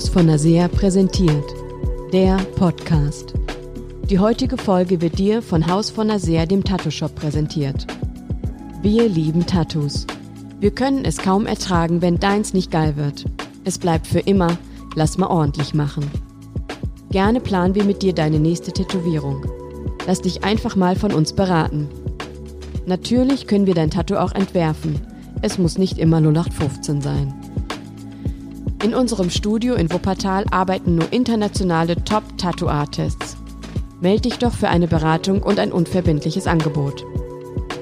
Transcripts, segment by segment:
Haus von Nasea präsentiert. Der Podcast. Die heutige Folge wird dir von Haus von Nasea, dem Tattoo-Shop, präsentiert. Wir lieben Tattoos. Wir können es kaum ertragen, wenn deins nicht geil wird. Es bleibt für immer, lass mal ordentlich machen. Gerne planen wir mit dir deine nächste Tätowierung. Lass dich einfach mal von uns beraten. Natürlich können wir dein Tattoo auch entwerfen. Es muss nicht immer 0815 sein. In unserem Studio in Wuppertal arbeiten nur internationale Top-Tattoo-Artists. Meld dich doch für eine Beratung und ein unverbindliches Angebot.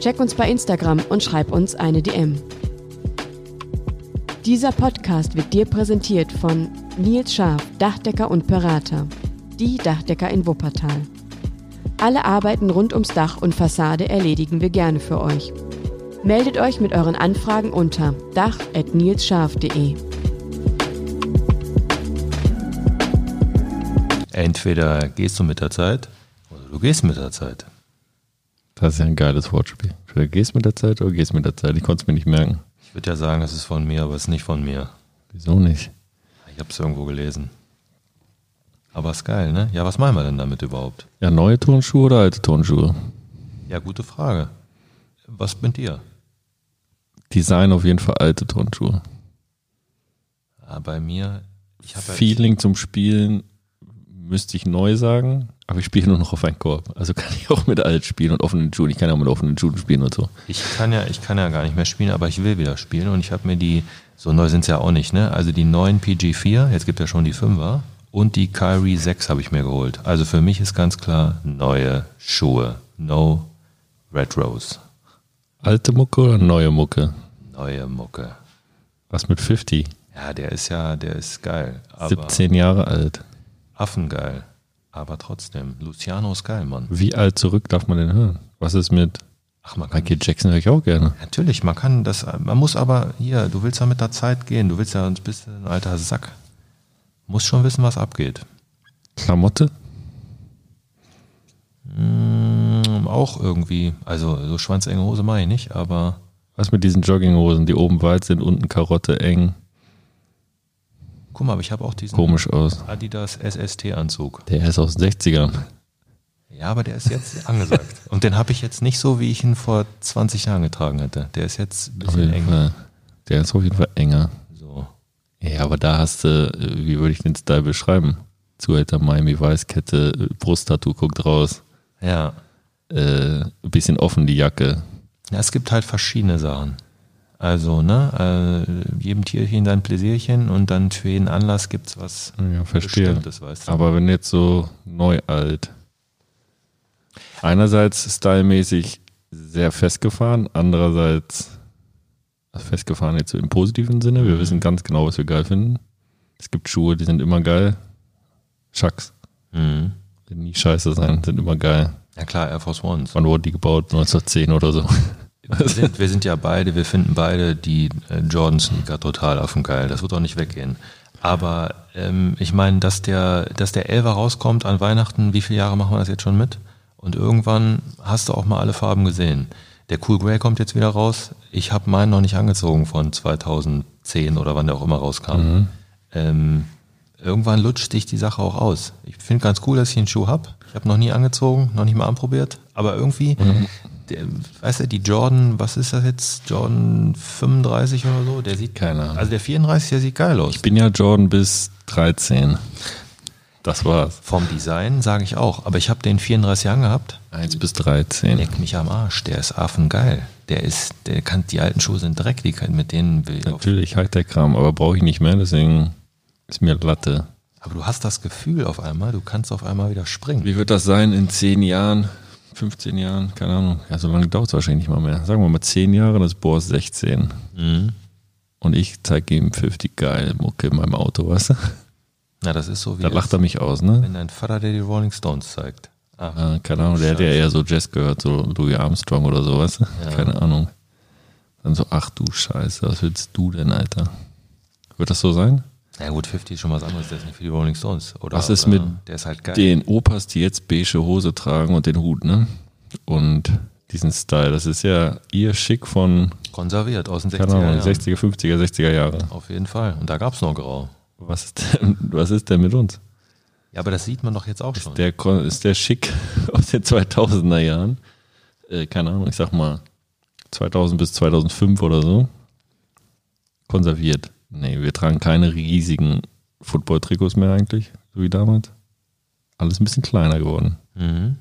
Check uns bei Instagram und schreib uns eine DM. Dieser Podcast wird dir präsentiert von Nils Scharf, Dachdecker und Berater. Die Dachdecker in Wuppertal. Alle Arbeiten rund ums Dach und Fassade erledigen wir gerne für euch. Meldet euch mit euren Anfragen unter dach.nilsscharf.de. Entweder gehst du mit der Zeit oder du gehst mit der Zeit. Das ist ja ein geiles Wortspiel. Entweder gehst mit der Zeit oder gehst mit der Zeit. Ich konnte es mir nicht merken. Ich würde ja sagen, es ist von mir, aber es ist nicht von mir. Wieso nicht? Ich habe es irgendwo gelesen. Aber ist geil, ne? Ja, was meinen wir denn damit überhaupt? Ja, neue Turnschuhe oder alte Turnschuhe? Ja, gute Frage. Was mit dir? Design auf jeden Fall alte Turnschuhe. Ja, bei mir, ich habe Feeling zum Spielen müsste ich neu sagen, aber ich spiele nur noch auf einen Korb. Also kann ich auch mit alt spielen und offenen Schuhen. Ich kann ja auch mit offenen Schuhen spielen und so. Ich kann ja, ich kann ja gar nicht mehr spielen, aber ich will wieder spielen und ich habe mir die, so neu sind es ja auch nicht, ne? Also die neuen PG4, jetzt gibt ja schon die 5er und die Kyrie 6 habe ich mir geholt. Also für mich ist ganz klar neue Schuhe. No Retros. Alte Mucke oder neue Mucke? Neue Mucke. Was mit 50? Ja, der ist ja, der ist geil. Aber 17 Jahre alt. Affengeil. Aber trotzdem, Luciano ist geil, Mann. Wie alt zurück darf man denn hören? Was ist mit Ach, man kann Michael Jackson höre ich auch gerne. Natürlich, man kann das, man muss aber hier, du willst ja mit der Zeit gehen, du willst ja, bist du ein alter Sack. Muss schon wissen, was abgeht. Klamotte? Mm, auch irgendwie, also so schwanzenge Hose mache ich nicht, aber Was mit diesen Jogginghosen, die oben weit sind, unten Karotte eng, guck mal, aber ich habe auch diesen komisch aus. Adidas SST-Anzug. Der ist aus den 60ern. Ja, aber der ist jetzt angesagt. Und den habe ich jetzt nicht so, wie ich ihn vor 20 Jahren getragen hätte. Der ist jetzt ein bisschen jeden eng. Fall. Der ist auf jeden Fall enger. So. Ja, aber da hast du, wie würde ich den Style beschreiben? Zuhälter Miami Weißkette, Brusttattoo guckt raus, Ja. äh, ein bisschen offen die Jacke. Ja, es gibt halt verschiedene Sachen. Also, ne, äh, jedem Tierchen sein Pläsierchen und dann für jeden Anlass gibt's was Ja, verstehe. Bestimmtes, weißt du. Aber wenn jetzt so neu alt, einerseits stylmäßig sehr festgefahren, andererseits also festgefahren jetzt so im positiven Sinne. Wir Mhm. wissen ganz genau, was wir geil finden. Es gibt Schuhe, die sind immer geil. Chucks, Mhm. die nie scheiße sein, sind immer geil. Ja klar, Air Force Ones. Wann wurde die gebaut? 1910 oder so. Wir sind, wir sind ja beide, wir finden beide die äh, Jordan-Sneaker total affengeil. Das wird auch nicht weggehen. Aber ähm, ich meine, dass der, dass der Elfer rauskommt an Weihnachten, wie viele Jahre machen wir das jetzt schon mit? Und irgendwann hast du auch mal alle Farben gesehen. Der Cool Grey kommt jetzt wieder raus. Ich habe meinen noch nicht angezogen von 2010 oder wann der auch immer rauskam. Ähm, irgendwann lutscht sich die Sache auch aus. Ich finde ganz cool, dass ich einen Schuh habe. Ich habe noch nie angezogen, noch nicht mal anprobiert. Aber irgendwie, der, weißt du, die Jordan, was ist das jetzt? Jordan 35 oder so? Der sieht Keine Ahnung. Also der 34, der sieht geil aus. Ich bin ja Jordan bis 13. Das war's. Vom Design sage ich auch. Aber ich habe den 34 angehabt. 1 bis 13. Leck mich am Arsch. Der ist affengeil. Der ist, der kann, die alten Schuhe sind Dreck, die kann, mit denen will ich auf Natürlich Hightech-Kram, aber brauche ich nicht mehr, deswegen ist mir Latte. Aber du hast das Gefühl auf einmal, du kannst auf einmal wieder springen. Wie wird das sein in 10 Jahren, 15 Jahren, keine Ahnung. Ja, so lange dauert es wahrscheinlich nicht mal mehr. Sagen wir mal 10 Jahre, das ist Boris 16. Mhm. Und ich zeige ihm 50 geil Mucke in meinem Auto, weißt du? Na, das ist so wie Da lacht er mich aus, ne? wenn dein Vater dir die Rolling Stones zeigt. Ah, Äh, keine Ahnung, der hat ja eher so Jazz gehört, so Louis Armstrong oder so, weißt du? Ja. Keine Ahnung. Dann so, ach du Scheiße, was willst du denn, Alter? Wird das so sein? Na gut, 50 ist schon was anderes, der ist nicht für die Rolling Stones. Oder, Was ist mit Der ist halt geil. den Opas, die jetzt beige Hose tragen und den Hut, ne? Und diesen Style, das ist ja ihr Schick von, Konserviert aus den 60er keine Ahnung, Jahren. 60er, 50er, 60er Jahre. Auf jeden Fall. Und da gab's noch Grau. Was ist denn, was ist denn mit uns? Ja, aber das sieht man doch jetzt auch schon. Ist der, ist der schick aus den 2000er Jahren? Äh, keine Ahnung, ich sag mal 2000 bis 2005 oder so. Konserviert. Nee, wir tragen keine riesigen Football-Trikots mehr eigentlich, so wie damals. Alles ein bisschen kleiner geworden. Mhm.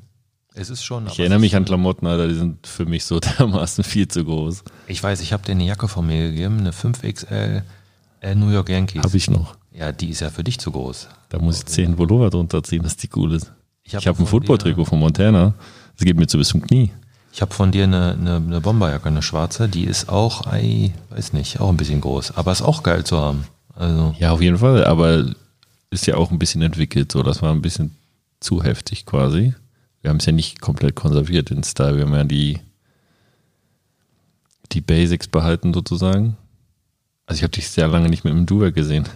Es ist schon. Ich erinnere mich an Klamotten, Alter, die sind für mich so dermaßen viel zu groß. Ich weiß, ich habe dir eine Jacke von mir gegeben, eine 5XL äh, New York Yankees. Habe ich noch. Ja, die ist ja für dich zu groß. Da muss ich 10 Pullover drunter ziehen, dass die cool ist. Ich hab habe hab ein Football-Trikot von Montana. Das geht mir zu bis zum Knie. Ich habe von dir eine, eine, eine Bomberjacke, eine schwarze, die ist auch, ei, weiß nicht, auch ein bisschen groß, aber ist auch geil zu haben. Also, Ja, auf jeden Fall, aber ist ja auch ein bisschen entwickelt, so das war ein bisschen zu heftig quasi. Wir haben es ja nicht komplett konserviert den Style, wir haben ja die die Basics behalten sozusagen. Also ich habe dich sehr lange nicht mit einem Duett gesehen.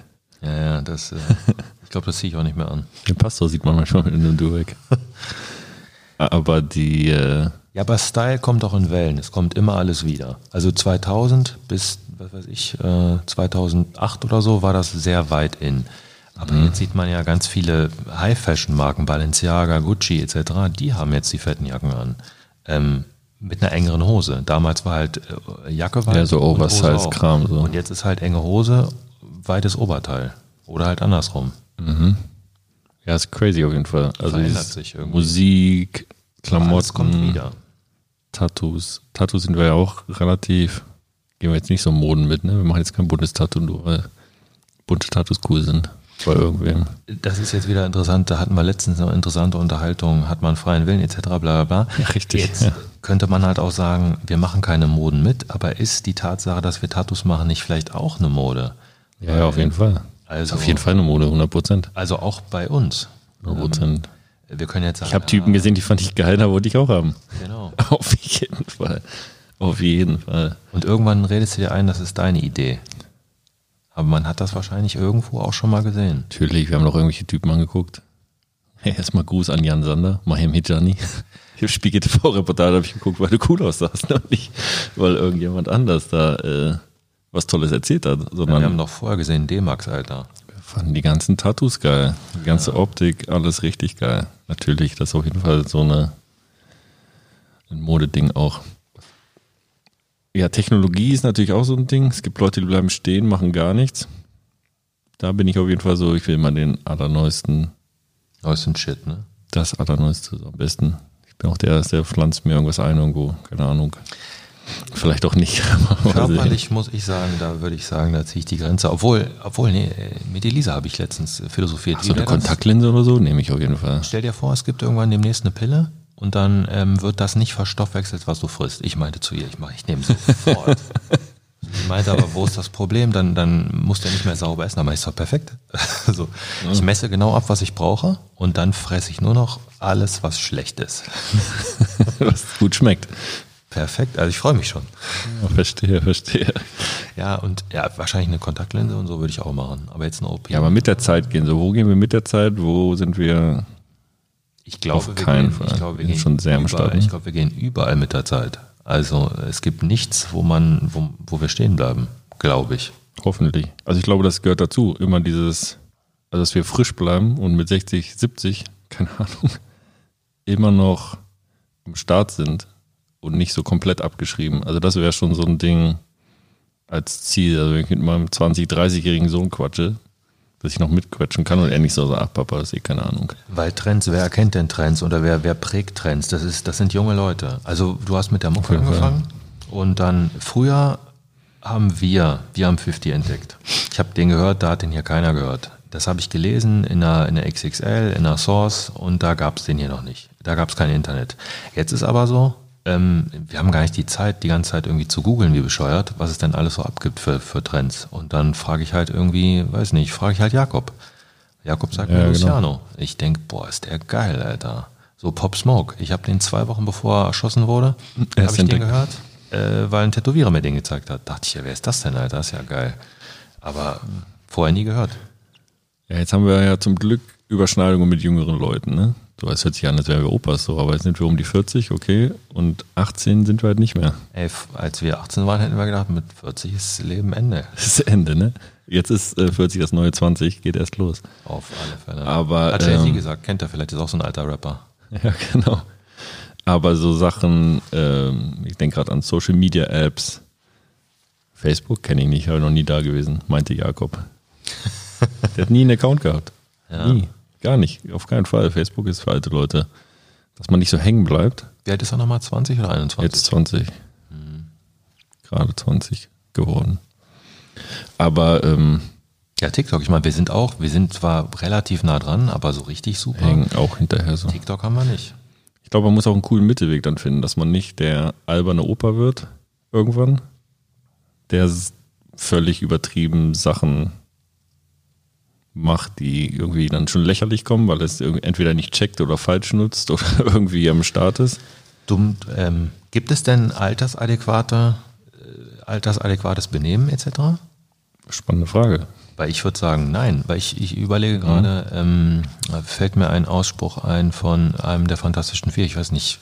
ja, ja, das, äh, ich glaube, das ziehe ich auch nicht mehr an. Den Pastor sieht man manchmal mit einem Duett. Aber die, äh, Ja, aber Style kommt auch in Wellen. Es kommt immer alles wieder. Also 2000 bis, was weiß ich, äh, 2008 oder so war das sehr weit in. Aber jetzt sieht man ja ganz viele High-Fashion-Marken, Balenciaga, Gucci etc., die haben jetzt die fetten Jacken an. Ähm, mit einer engeren Hose. Damals war halt äh, Jacke weit Ja, so Oversize-Kram, so. Und jetzt ist halt enge Hose, weites Oberteil. Oder halt andersrum. ja, ist crazy auf jeden Fall. Also Verändert sich irgendwie. Musik, Klamotten, Alles kommt wieder. Tattoos. Tattoos sind wir ja auch relativ, gehen wir jetzt nicht so Moden mit, ne? Wir machen jetzt kein buntes Tattoo, nur weil bunte Tattoos cool sind. Bei irgendwem. Das ist jetzt wieder interessant. Da hatten wir letztens eine interessante Unterhaltung. Hat man freien Willen etc. bla bla bla. Ja, richtig, Jetzt ja. könnte man halt auch sagen, wir machen keine Moden mit, aber ist die Tatsache, dass wir Tattoos machen, nicht vielleicht auch eine Mode? Ja, ja, auf jeden Fall. Also- auf jeden Fall eine Mode, 100 Prozent. Also auch bei uns. 100 Prozent. Wir können jetzt sagen, Ich habe Typen gesehen, die fand ich geil, da wollte ich auch haben. Genau. Auf jeden Fall. Auf jeden Fall. Und irgendwann redest du dir ein, das ist deine Idee. Aber man hat das wahrscheinlich irgendwo auch schon mal gesehen. Natürlich, wir haben noch irgendwelche Typen angeguckt. Hey, erstmal Gruß an Jan Sander, Mahim Hijani. Ich habe Spiegel TV-Reportage habe ich geguckt, weil du cool aussahst, ne? nicht weil irgendjemand anders da äh, was Tolles erzählt hat, Wir sondern haben doch vorher gesehen D-Max, Alter. Fanden die ganzen Tattoos geil, die ganze Optik, alles richtig geil. Natürlich, das ist auf jeden Fall so eine ein Modeding auch. Ja, Technologie ist natürlich auch so ein Ding. Es gibt Leute, die bleiben stehen, machen gar nichts. Da bin ich auf jeden Fall so, ich will mal den allerneuesten Neuesten Shit, ne? das Allerneueste so am besten. Ich bin auch der, der pflanzt mir irgendwas ein irgendwo, keine Ahnung. Vielleicht auch nicht. Körperlich muss ich sagen, da würde ich sagen, da ziehe ich die Grenze. Obwohl, obwohl, nee, mit Elisa habe ich letztens philosophiert. Ach, so eine? Kontaktlinse oder so nehme ich auf jeden Fall. Stell dir vor, es gibt irgendwann demnächst eine Pille und dann ähm, wird das nicht verstoffwechselt, was du frisst. Ich meinte zu ihr, ich mache, ich nehme sofort. Sie meinte aber, wo ist das Problem? Dann, dann musst du ja nicht mehr sauber essen. Aber ich so, perfekt. Also, ich messe genau ab, was ich brauche und dann fresse ich nur noch alles, was schlecht ist. Was gut schmeckt. Perfekt, also ich freue mich schon. Ja, verstehe, verstehe. Ja, und ja, wahrscheinlich eine Kontaktlinse und so würde ich auch machen. Aber jetzt eine OP. Ja, aber mit der Zeit gehen. So, wo gehen wir mit der Zeit? Wo sind wir? Ich glaube, Auf wir keinen gehen, Fall. Ich glaube, wir gehen schon sehr am überall, Start, ne? Ich glaube, wir gehen überall mit der Zeit. Also es gibt nichts, wo man, wo, wo wir stehen bleiben, glaube ich. Hoffentlich. Also ich glaube, das gehört dazu. Immer dieses, also dass wir frisch bleiben und mit 60, 70, keine Ahnung, immer noch am Start sind und nicht so komplett abgeschrieben. Also das wäre schon so ein Ding als Ziel. Also wenn ich mit meinem 20, 30-jährigen Sohn quatsche, dass ich noch mitquatschen kann und er nicht so sagt, ach Papa, das ist eh keine Ahnung. Weil Trends, wer erkennt denn Trends oder wer, wer prägt Trends? Das, ist, das sind junge Leute. Also du hast mit der Mucke jeden Fall. angefangen und dann früher haben wir, wir haben 50 entdeckt. Ich habe den gehört, da hat den hier keiner gehört. Das habe ich gelesen in der, in der XXL, in der Source und da gab es den hier noch nicht. Da gab es kein Internet. Jetzt ist aber so, ähm, wir haben gar nicht die Zeit, die ganze Zeit irgendwie zu googeln, wie bescheuert, was es denn alles so abgibt für, für Trends. Und dann frage ich halt irgendwie, weiß nicht, frage ich halt Jakob. Jakob sagt Ja, mir genau. Luciano. Ich denk, boah, ist der geil, Alter. So Pop Smoke. Ich habe den zwei Wochen bevor er erschossen wurde, habe ich den gehört, äh, weil ein Tätowierer mir den gezeigt hat. Dachte ich, ja, wer ist das denn, Alter? Das ist ja geil. Aber vorher nie gehört. Ja, jetzt haben wir ja zum Glück Überschneidungen mit jüngeren Leuten, ne? So, es hört sich an, als wären wir Opas so, aber jetzt sind wir um die 40, okay, und 18 sind wir halt nicht mehr. Ey, als wir 18 waren, hätten wir gedacht, mit 40 ist Leben Ende. Das ist Ende, ne? Jetzt ist äh, 40 das neue 20, geht erst los. Auf alle Fälle. Aber, Hat Jay-Z ähm, gesagt, kennt er vielleicht, ist auch so ein alter Rapper. Ja, genau. Aber so Sachen, ähm, ich denke gerade an Social Media Apps. Facebook kenne ich nicht, habe noch nie da gewesen, meinte Jakob. Der hat nie einen Account gehabt. Ja. Nie. Gar nicht. Auf keinen Fall. Facebook ist für alte Leute. Dass man nicht so hängen bleibt. Wie alt ist er nochmal? 20 oder 21? Jetzt 20. Gerade 20 geworden. Aber ähm, Ja, TikTok. Ich meine, wir sind auch, wir sind zwar relativ nah dran, aber so richtig super. hängen auch hinterher so. TikTok haben wir nicht. Ich glaube, man muss auch einen coolen Mittelweg dann finden, dass man nicht der alberne Opa wird irgendwann, der völlig übertrieben Sachen macht, die irgendwie dann schon lächerlich kommen, weil es entweder nicht checkt oder falsch nutzt oder irgendwie am Start ist. Dumm, ähm, gibt es denn altersadäquate, äh, altersadäquates Benehmen etc.? Spannende Frage. Weil ich würde sagen, nein, weil ich, ich überlege gerade, ähm, fällt mir ein Ausspruch ein von einem der Fantastischen Vier, ich weiß nicht,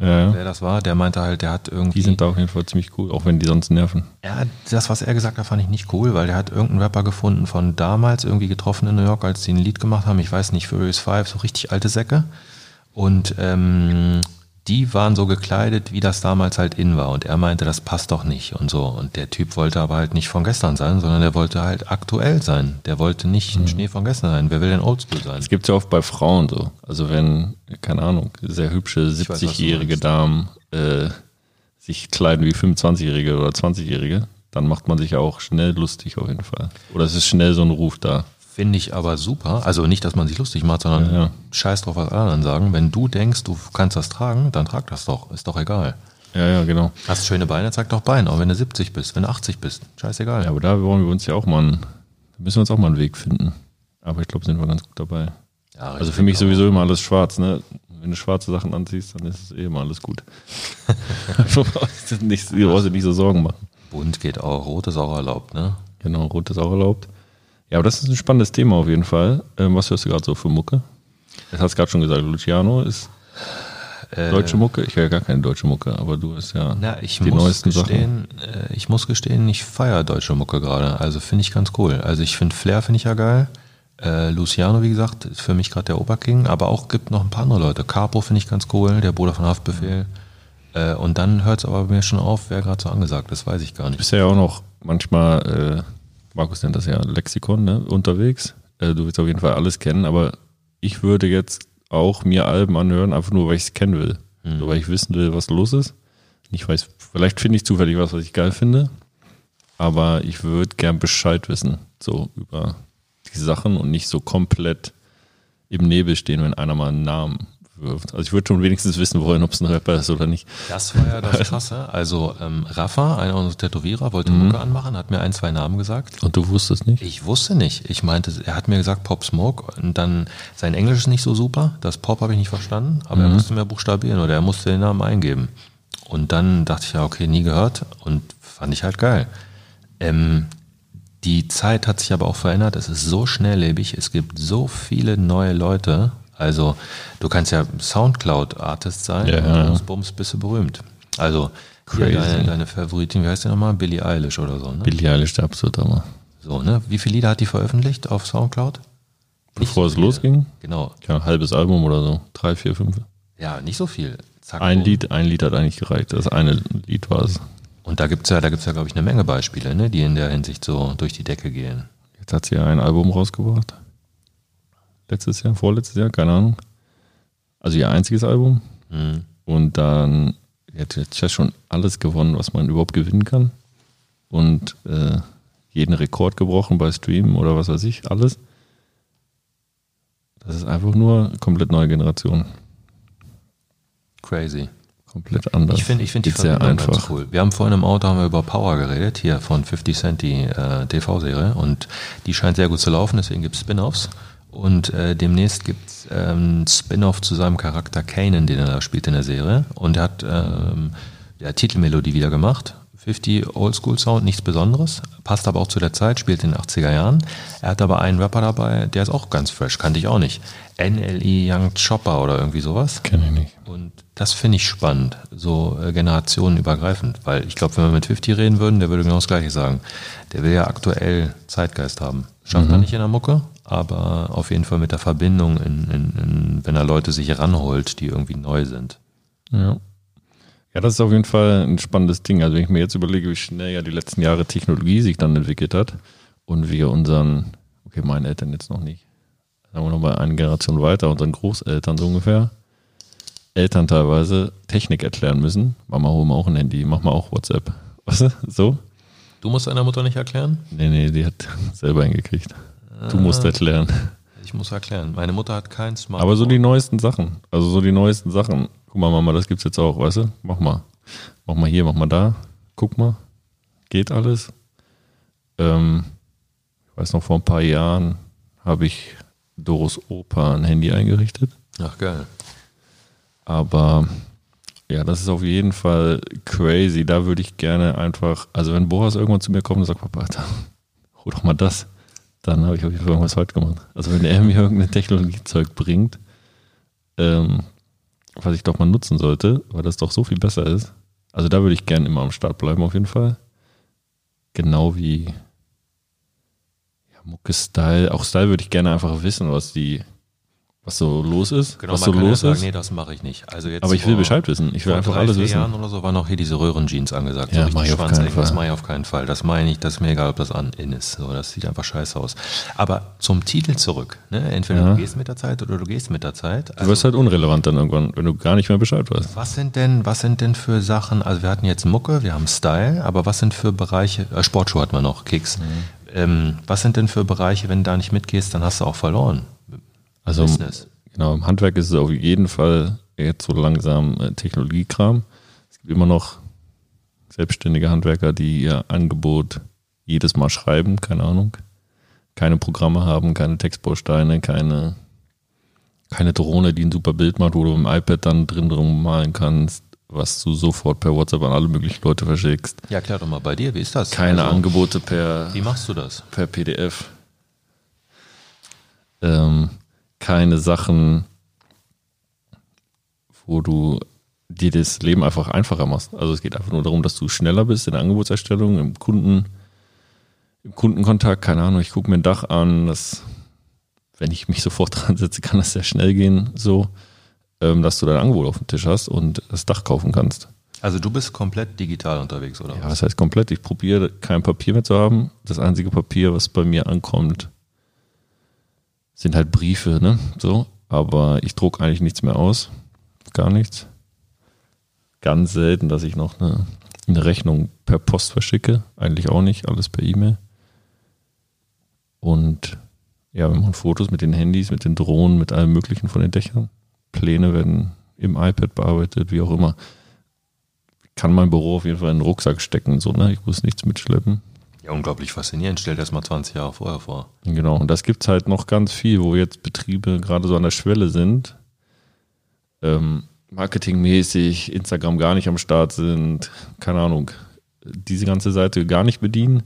Ja, wer das war, der meinte halt, der hat irgendwie. Die sind da auf jeden Fall ziemlich cool, auch wenn die sonst nerven. Ja, das, was er gesagt hat, fand ich nicht cool, weil der hat irgendeinen Rapper gefunden von damals irgendwie getroffen in New York, als die ein Lied gemacht haben. Ich weiß nicht, Furious Five, so richtig alte Säcke. Und ähm, die waren so gekleidet, wie das damals halt in war. Und er meinte, das passt doch nicht und so. Und der Typ wollte aber halt nicht von gestern sein, sondern der wollte halt aktuell sein. Der wollte nicht ein Schnee von gestern sein. Wer will denn Oldschool sein? Es gibt ja oft bei Frauen so. Also wenn, keine Ahnung, sehr hübsche weiß, was du 70-jährige meinst. Damen äh, sich kleiden wie 25-jährige oder 20-jährige, dann macht man sich ja auch schnell lustig auf jeden Fall. Oder es ist schnell so ein Ruf da. Finde ich aber super. Also nicht, dass man sich lustig macht, sondern Ja, ja. scheiß drauf, was alle anderen sagen. Wenn du denkst, du kannst das tragen, dann trag das doch. Ist doch egal. Ja, ja, genau. Hast schöne Beine, zeig doch Beine, auch wenn du 70 bist, wenn du 80 bist. Scheißegal. Ja, aber da wollen wir uns ja auch mal, einen, da müssen wir uns auch mal einen Weg finden. Aber ich glaube, sind wir ganz gut dabei. Ja, Also für mich sowieso immer alles schwarz, ne? Wenn du schwarze Sachen anziehst, dann ist es eh immer alles gut. du brauchst dir nicht, du brauchst dir nicht so Sorgen machen. Bunt geht auch, rot ist auch erlaubt, ne? Genau, rot ist auch erlaubt. Ja, aber das ist ein spannendes Thema auf jeden Fall. Ähm, was hörst du gerade so für Mucke? Das hast gerade schon gesagt, Luciano ist Äh, deutsche Mucke. Ich höre ja gar keine deutsche Mucke, aber du hast ja Na, ich die muss neuesten Sachen. gestehen, äh, ich muss gestehen, ich feiere deutsche Mucke gerade. Also finde ich ganz cool. Also ich finde Flair finde ich ja geil. Äh, Luciano, wie gesagt, ist für mich gerade der Oberking, aber auch gibt noch ein paar andere Leute. Capo finde ich ganz cool, der Bruder von Haftbefehl. Äh, und dann hört es aber bei mir schon auf, wer gerade so angesagt ist, weiß ich gar Du nicht. bist ja auch noch manchmal, äh, Markus nennt das ja Lexikon, ne? unterwegs. Äh, du willst auf jeden Fall alles kennen, aber ich würde jetzt auch mir Alben anhören, einfach nur, weil ich es kennen will. So, weil ich wissen will, was los ist. Nicht weiß, vielleicht finde ich zufällig was, was ich geil finde, aber ich würde gern Bescheid wissen, so über die Sachen und nicht so komplett im Nebel stehen, wenn einer mal einen Namen. Also ich würde schon wenigstens wissen wollen, ob es ein Rapper ist oder nicht. Das war ja das Krasse. Also ähm, Rafa, einer unserer Tätowierer, wollte Mucke anmachen, hat mir ein, zwei Namen gesagt. Und du wusstest nicht? Ich wusste nicht. Ich meinte, er hat mir gesagt Pop Smoke und dann sein Englisch ist nicht so super. Das Pop habe ich nicht verstanden, aber er musste mehr buchstabieren oder er musste den Namen eingeben. Und dann dachte ich ja, okay, nie gehört und fand ich halt geil. Ähm, die Zeit hat sich aber auch verändert. Es ist so schnelllebig. Es gibt so viele neue Leute. Also du kannst ja Soundcloud-Artist sein Ja, ja. bums, bums bist du berühmt. Also Crazy. deine, deine Favoritin, wie heißt die nochmal? Billie Eilish oder so. Ne? Billie Eilish, der absolute Hammer. So, ne? Wie viele Lieder hat die veröffentlicht auf Soundcloud? Bevor so es viele. losging? Genau. Ja, ein halbes Album oder so. Drei, vier, fünf. Ja, nicht so viel. Zack, Ein. Lied, ein Lied hat eigentlich gereicht. Das eine Lied war es. Und da gibt's ja, da gibt's ja, glaube ich, eine Menge Beispiele, ne, die in der Hinsicht so durch die Decke gehen. Jetzt hat sie ja ein Album rausgebracht. Letztes Jahr, vorletztes Jahr, keine Ahnung. Also ihr einziges Album. Hm. Und dann hat jetzt ja schon alles gewonnen, was man überhaupt gewinnen kann. Und äh, jeden Rekord gebrochen bei Streamen oder was weiß ich, alles. Das ist einfach nur komplett neue Generation. Crazy. Komplett anders. Ich finde ich finde die Geht sehr Verbindung einfach. ganz cool. Wir haben vorhin im Auto haben wir über Power geredet, hier von 50 Cent, die äh, TV-Serie. Und die scheint sehr gut zu laufen, deswegen gibt's Spin-Offs. Und äh, demnächst gibt's ähm, Spin-Off zu seinem Charakter Kanan, den er da spielt in der Serie. Und er hat ähm, ja, Titelmelodie wieder gemacht. 50 Oldschool Sound, nichts Besonderes, passt aber auch zu der Zeit, spielt in den 80er Jahren. Er hat aber einen Rapper dabei, der ist auch ganz fresh, kannte ich auch nicht. NLE Young Chopper oder irgendwie sowas. Kenne ich nicht. Und das finde ich spannend, so äh, generationenübergreifend, weil ich glaube, wenn wir mit 50 reden würden, der würde genau das Gleiche sagen. Der will ja aktuell Zeitgeist haben. Schafft er nicht in der Mucke, aber auf jeden Fall mit der Verbindung, in, in, in, wenn er Leute sich ranholt, die irgendwie neu sind. Ja. Ja, das ist auf jeden Fall ein spannendes Ding. Also wenn ich mir jetzt überlege, wie schnell ja die letzten Jahre Technologie sich dann entwickelt hat und wir unseren, okay, meinen Eltern jetzt noch nicht, sagen wir noch mal eine Generation weiter, unseren Großeltern so ungefähr, Eltern teilweise Technik erklären müssen. Mama, hol mal auch ein Handy, mach mal auch WhatsApp. Was? So? Du musst deiner Mutter nicht erklären? Nee, nee, die hat selber hingekriegt. Du musst erklären. Ich muss erklären. Meine Mutter hat kein Smartphone. Aber so die neuesten Sachen. Also so die neuesten Sachen. Guck mal, Mama, das gibt's jetzt auch, weißt du? Mach mal. Mach mal hier, mach mal da. Guck mal. Geht alles. Ähm, ich weiß noch, vor ein paar Jahren habe ich Doros Opa ein Handy eingerichtet. Ach geil. Aber ja, das ist auf jeden Fall crazy. Da würde ich gerne einfach, also wenn Boris irgendwann zu mir kommt und sagt, Papa, Alter, hol doch mal das, dann habe ich auf jeden Fall irgendwas falsch gemacht. Also wenn er mir irgendein Technologiezeug bringt, ähm, was ich doch mal nutzen sollte, weil das doch so viel besser ist. Also da würde ich gerne immer am Start bleiben, auf jeden Fall. Genau wie ja, Mucke Style. Auch Style würde ich gerne einfach wissen, was die, was so los ist. Genau, was so kann ja los sagen, ist. nee, das mache ich nicht. Also jetzt Aber ich will Bescheid wissen. Ich will vor einfach drei, alles vier wissen. Jahren oder so waren auch hier diese Röhrenjeans angesagt. Ja, so mach ich auf keinen Schwanzecken, Das Fall. mache ich auf keinen Fall. Das meine ich, das ist mir egal, ob das an in ist. So, das sieht einfach scheiße aus. Aber zum Titel zurück. Ne? Entweder Ja. du gehst mit der Zeit oder du gehst mit der Zeit. Du wirst halt unrelevant dann irgendwann, wenn du gar nicht mehr Bescheid weißt. Was sind denn, was sind denn für Sachen, also wir hatten jetzt Mucke, wir haben Style, aber was sind für Bereiche, äh, Sportschuhe hatten wir noch, Kicks. Mhm. Ähm, was sind denn für Bereiche, wenn du da nicht mitgehst, dann hast du auch verloren? Also Business. genau, im Handwerk ist es auf jeden Fall jetzt so langsam äh, Technologiekram. Es gibt immer noch selbstständige Handwerker, die ihr Angebot jedes Mal schreiben, keine Ahnung. Keine Programme haben, keine Textbausteine, keine, keine Drohne, die ein super Bild macht, wo du im iPad dann drin drum malen kannst, was du sofort per WhatsApp an alle möglichen Leute verschickst. Ja, klär doch mal bei dir, wie ist das? Keine Also, Angebote per, Wie machst du das? per PDF. Ähm, keine Sachen, wo du dir das Leben einfach einfacher machst. Also es geht einfach nur darum, dass du schneller bist in der Angebotserstellung, im Kunden, im Kundenkontakt, keine Ahnung, ich gucke mir ein Dach an, das, wenn ich mich sofort dran setze, kann das sehr schnell gehen, so, ähm, dass du dein Angebot auf dem Tisch hast und das Dach kaufen kannst. Also du bist komplett digital unterwegs, oder? Ja, das heißt komplett. Ich probiere kein Papier mehr zu haben. Das einzige Papier, was bei mir ankommt, sind halt Briefe, ne? So. Aber ich druck eigentlich nichts mehr aus. Gar nichts. Ganz selten, dass ich noch eine, eine Rechnung per Post verschicke. Eigentlich auch nicht. Alles per E-Mail. Und ja, wir machen Fotos mit den Handys, mit den Drohnen, mit allem Möglichen von den Dächern. Pläne werden im iPad bearbeitet, wie auch immer kann mein Büro auf jeden Fall in den Rucksack stecken, so, ne? Ich muss nichts mitschleppen. Ja, unglaublich faszinierend. Stell dir das mal 20 Jahre vorher vor. Genau. Und das gibt's halt noch ganz viel, wo jetzt Betriebe gerade so an der Schwelle sind. Ähm, marketingmäßig, Instagram gar nicht am Start sind, keine Ahnung, diese ganze Seite gar nicht bedienen.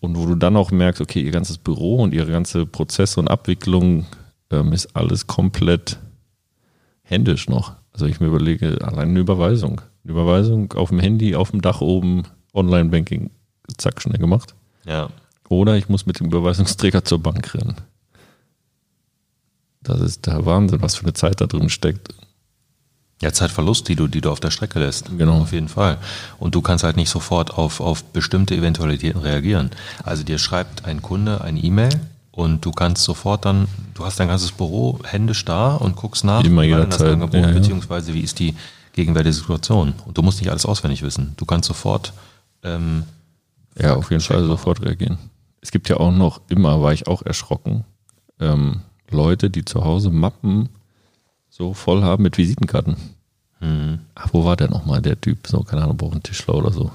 Und wo du dann auch merkst, okay, ihr ganzes Büro und ihre ganze Prozesse und Abwicklung ähm, ist alles komplett händisch noch. Also ich mir überlege, allein eine Überweisung. Eine Überweisung auf dem Handy, auf dem Dach oben, Online-Banking, zack, schnell gemacht. Ja. Oder ich muss mit dem Überweisungsträger zur Bank rennen. Das ist der Wahnsinn, was für eine Zeit da drin steckt. Ja, Zeitverlust, die du, die du auf der Strecke lässt. Genau. Auf jeden Fall. Und du kannst halt nicht sofort auf, auf bestimmte Eventualitäten reagieren. Also dir schreibt ein Kunde eine E-Mail und du kannst sofort dann, du hast dein ganzes Büro händisch da und guckst nach, Immer das. Angebot, Ja, ja. beziehungsweise wie ist die gegenwärtige Situation. Und du musst nicht alles auswendig wissen. Du kannst sofort, ähm, Ja, auf jeden Fall sofort reagieren. Es gibt ja auch noch, immer war ich auch erschrocken, ähm, Leute, die zu Hause Mappen so voll haben mit Visitenkarten. hm, Ach, wo war der nochmal, der Typ? So, keine Ahnung, braucht einen Tischler oder so.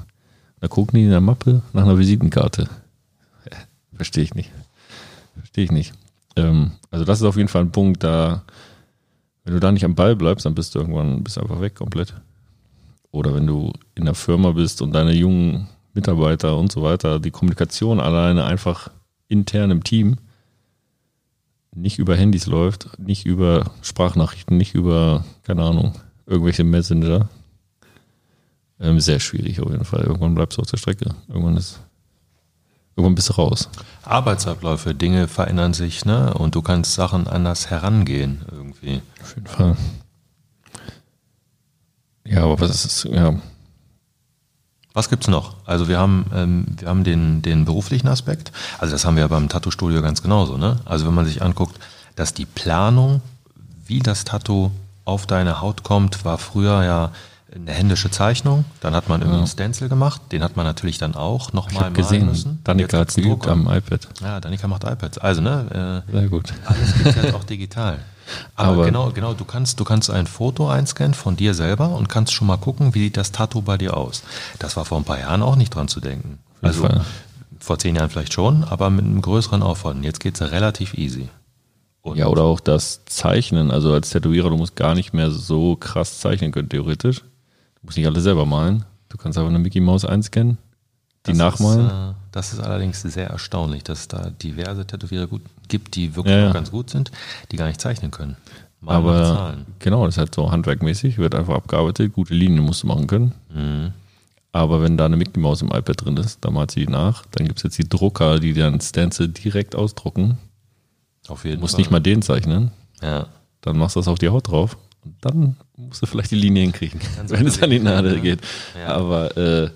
Da gucken die in der Mappe nach einer Visitenkarte. Verstehe ich nicht. Verstehe ich nicht. Ähm, also das ist auf jeden Fall ein Punkt, da, wenn du da nicht am Ball bleibst, dann bist du irgendwann bist einfach weg komplett. Oder wenn du in der Firma bist und deine jungen Mitarbeiter und so weiter, die Kommunikation alleine einfach intern im Team nicht über Handys läuft, nicht über Sprachnachrichten, nicht über, keine Ahnung, irgendwelche Messenger. Ähm, sehr schwierig auf jeden Fall. Irgendwann bleibst du auf der Strecke. Irgendwann ist, irgendwann bist du raus. Arbeitsabläufe, Dinge verändern sich, ne? Und du kannst Sachen anders herangehen irgendwie. Auf jeden Fall. Ja, aber was ist, ja, Was gibt's noch? Also wir haben, ähm, wir haben den, den beruflichen Aspekt. Also das haben wir ja beim Tattoo-Studio ganz genauso. Ne? Also wenn man sich anguckt, dass die Planung, wie das Tattoo auf deine Haut kommt, war früher ja eine händische Zeichnung. Dann hat man irgendeinen Stencil gemacht. Den hat man natürlich dann auch nochmal gesehen, Danica hat es geübt am iPad. Ja, Danica macht iPads. Also ne, äh, Sehr gut. alles gibt jetzt auch digital. Aber, genau, genau, du kannst, du kannst ein Foto einscannen von dir selber und kannst schon mal gucken, wie sieht das Tattoo bei dir aus. Das war vor ein paar Jahren auch nicht dran zu denken. Also Fall. vor zehn Jahren vielleicht schon, aber mit einem größeren Aufwand. Jetzt geht's relativ easy. Und Ja, oder auch das Zeichnen. Also als Tätowierer, du musst gar nicht mehr so krass zeichnen können, theoretisch. Du musst nicht alle selber malen. Du kannst einfach eine Mickey Maus einscannen, die das nachmalen. Ist, äh, das ist allerdings sehr erstaunlich, dass es da diverse Tätowierer gut, gibt, die wirklich Ja, ja. ganz gut sind, die gar nicht zeichnen können. Malen Aber Zahlen. genau, das ist halt so handwerkmäßig, wird einfach abgearbeitet. Gute Linien musst du machen können. Mhm. Aber wenn da eine Mickey Maus im iPad drin ist, dann malt sie die nach. Dann gibt es jetzt die Drucker, die dann Stencil direkt ausdrucken. Auf Du jeden musst Fall. nicht mal den zeichnen. Ja. Dann machst du das auf die Haut drauf. Und dann musst du vielleicht die Linie hinkriegen, wenn es an die Nadel ne? geht. Ja. Aber äh,